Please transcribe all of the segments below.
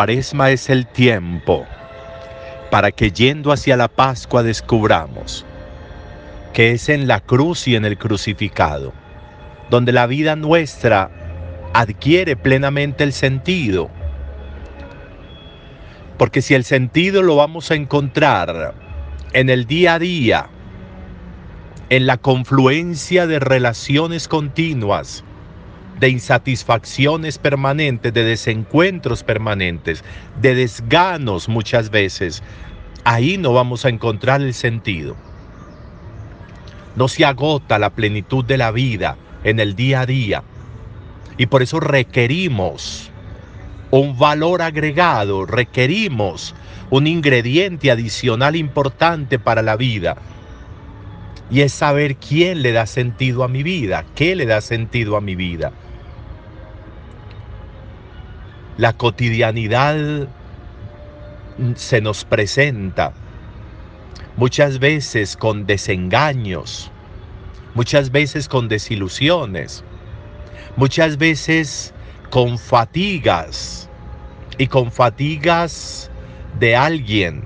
cuaresma es el tiempo para que yendo hacia la Pascua descubramos que es en la cruz y en el crucificado, donde la vida nuestra adquiere plenamente el sentido. Porque si el sentido lo vamos a encontrar en el día a día, en la confluencia de relaciones continuas, de insatisfacciones permanentes, de desencuentros permanentes, de desganos muchas veces, ahí no vamos a encontrar el sentido. No se agota la plenitud de la vida en el día a día. Y por eso requerimos un valor agregado, requerimos un ingrediente adicional importante para la vida. Y es saber quién le da sentido a mi vida, qué le da sentido a mi vida. La cotidianidad se nos presenta muchas veces con desengaños, muchas veces con desilusiones, muchas veces con fatigas y con fatigas de alguien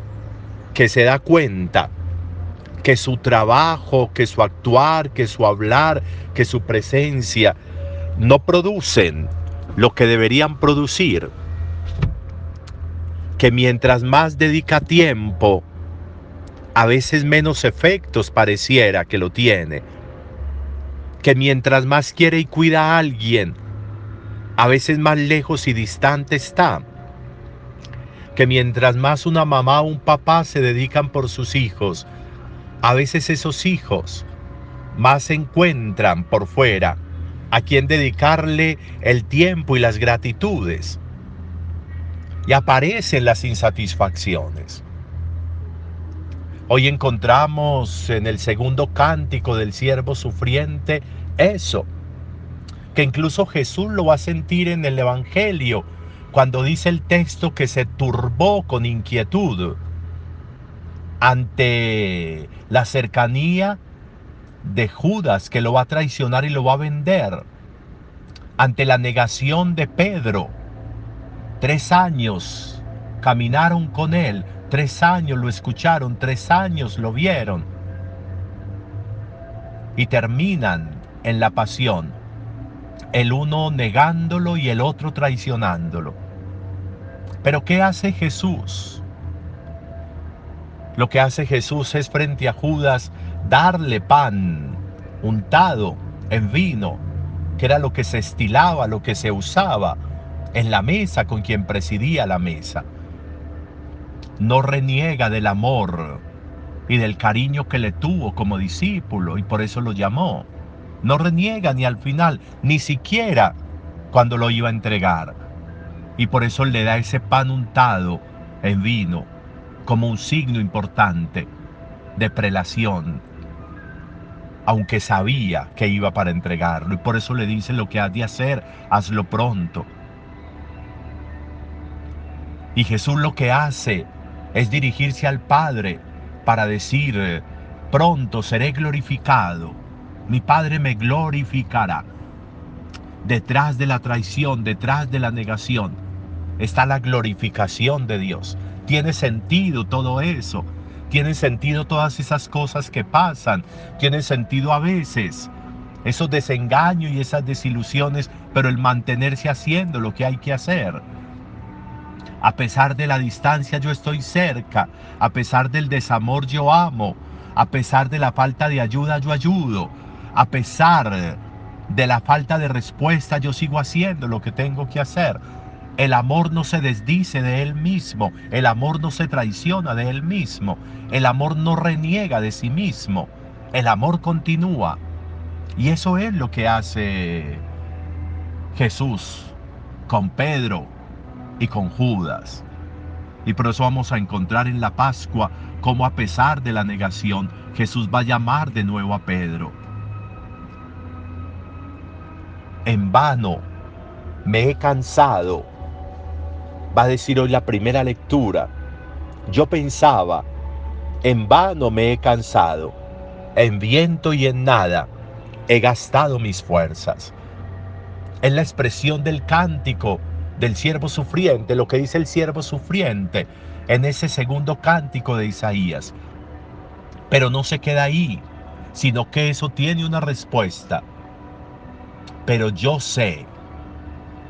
que se da cuenta que su trabajo, que su actuar, que su hablar, que su presencia no producen lo que deberían producir, que mientras más dedica tiempo, a veces menos efectos pareciera que lo tiene, que mientras más quiere y cuida a alguien, a veces más lejos y distante está, que mientras más una mamá o un papá se dedican por sus hijos, a veces esos hijos más se encuentran por fuera a quien dedicarle el tiempo y las gratitudes. Y aparecen las insatisfacciones. Hoy encontramos en el segundo cántico del siervo sufriente eso, que incluso Jesús lo va a sentir en el Evangelio, cuando dice el texto que se turbó con inquietud ante la cercanía de Judas que lo va a traicionar y lo va a vender, ante la negación de Pedro. Tres años caminaron con él, tres años lo escucharon, tres años lo vieron. Y terminan en la pasión, el uno negándolo y el otro traicionándolo. Pero ¿qué hace Jesús? Lo que hace Jesús es frente a Judas darle pan untado en vino, que era lo que se estilaba, lo que se usaba en la mesa con quien presidía la mesa. No reniega del amor y del cariño que le tuvo como discípulo y por eso lo llamó. No reniega ni al final, ni siquiera cuando lo iba a entregar. Y por eso le da ese pan untado en vino como un signo importante de prelación aunque sabía que iba para entregarlo. Y por eso le dice lo que has de hacer, hazlo pronto. Y Jesús lo que hace es dirigirse al Padre para decir, pronto seré glorificado, mi Padre me glorificará. Detrás de la traición, detrás de la negación, está la glorificación de Dios. Tiene sentido todo eso. Tienen sentido todas esas cosas que pasan, tienen sentido a veces esos desengaños y esas desilusiones, pero el mantenerse haciendo lo que hay que hacer. A pesar de la distancia yo estoy cerca, a pesar del desamor yo amo, a pesar de la falta de ayuda yo ayudo, a pesar de la falta de respuesta yo sigo haciendo lo que tengo que hacer. El amor no se desdice de él mismo, el amor no se traiciona de él mismo, el amor no reniega de sí mismo, el amor continúa. Y eso es lo que hace Jesús con Pedro y con Judas. Y por eso vamos a encontrar en la Pascua cómo a pesar de la negación Jesús va a llamar de nuevo a Pedro. En vano me he cansado va a decir hoy la primera lectura. Yo pensaba, en vano me he cansado, en viento y en nada he gastado mis fuerzas. Es la expresión del cántico del siervo sufriente, lo que dice el siervo sufriente en ese segundo cántico de Isaías. Pero no se queda ahí, sino que eso tiene una respuesta. Pero yo sé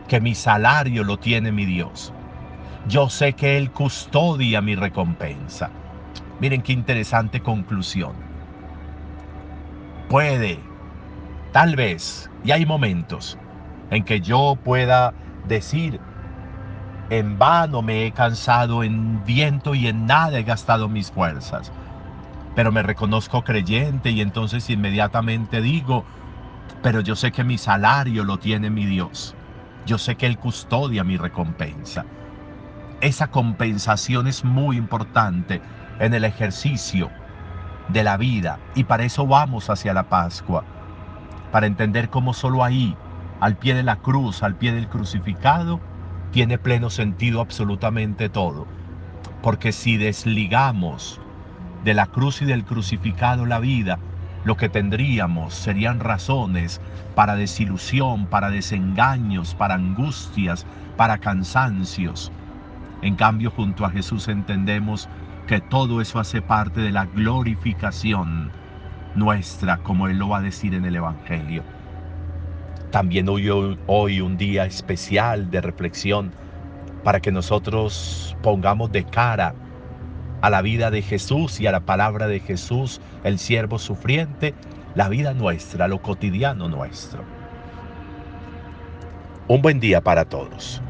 que mi salario lo tiene mi Dios. Yo sé que Él custodia mi recompensa. Miren qué interesante conclusión. Puede, tal vez, y hay momentos en que yo pueda decir, en vano me he cansado, en viento y en nada he gastado mis fuerzas. Pero me reconozco creyente y entonces inmediatamente digo, pero yo sé que mi salario lo tiene mi Dios. Yo sé que Él custodia mi recompensa. Esa compensación es muy importante en el ejercicio de la vida y para eso vamos hacia la Pascua, para entender cómo solo ahí al pie de la cruz, al pie del crucificado, tiene pleno sentido absolutamente todo. Porque si desligamos de la cruz y del crucificado la vida, lo que tendríamos serían razones para desilusión, para desengaños, para angustias, para cansancios. En cambio, junto a Jesús entendemos que todo eso hace parte de la glorificación nuestra, como Él lo va a decir en el Evangelio. También hoy, hoy un día especial de reflexión para que nosotros pongamos de cara a la vida de Jesús y a la palabra de Jesús, el siervo sufriente, la vida nuestra, lo cotidiano nuestro. Un buen día para todos.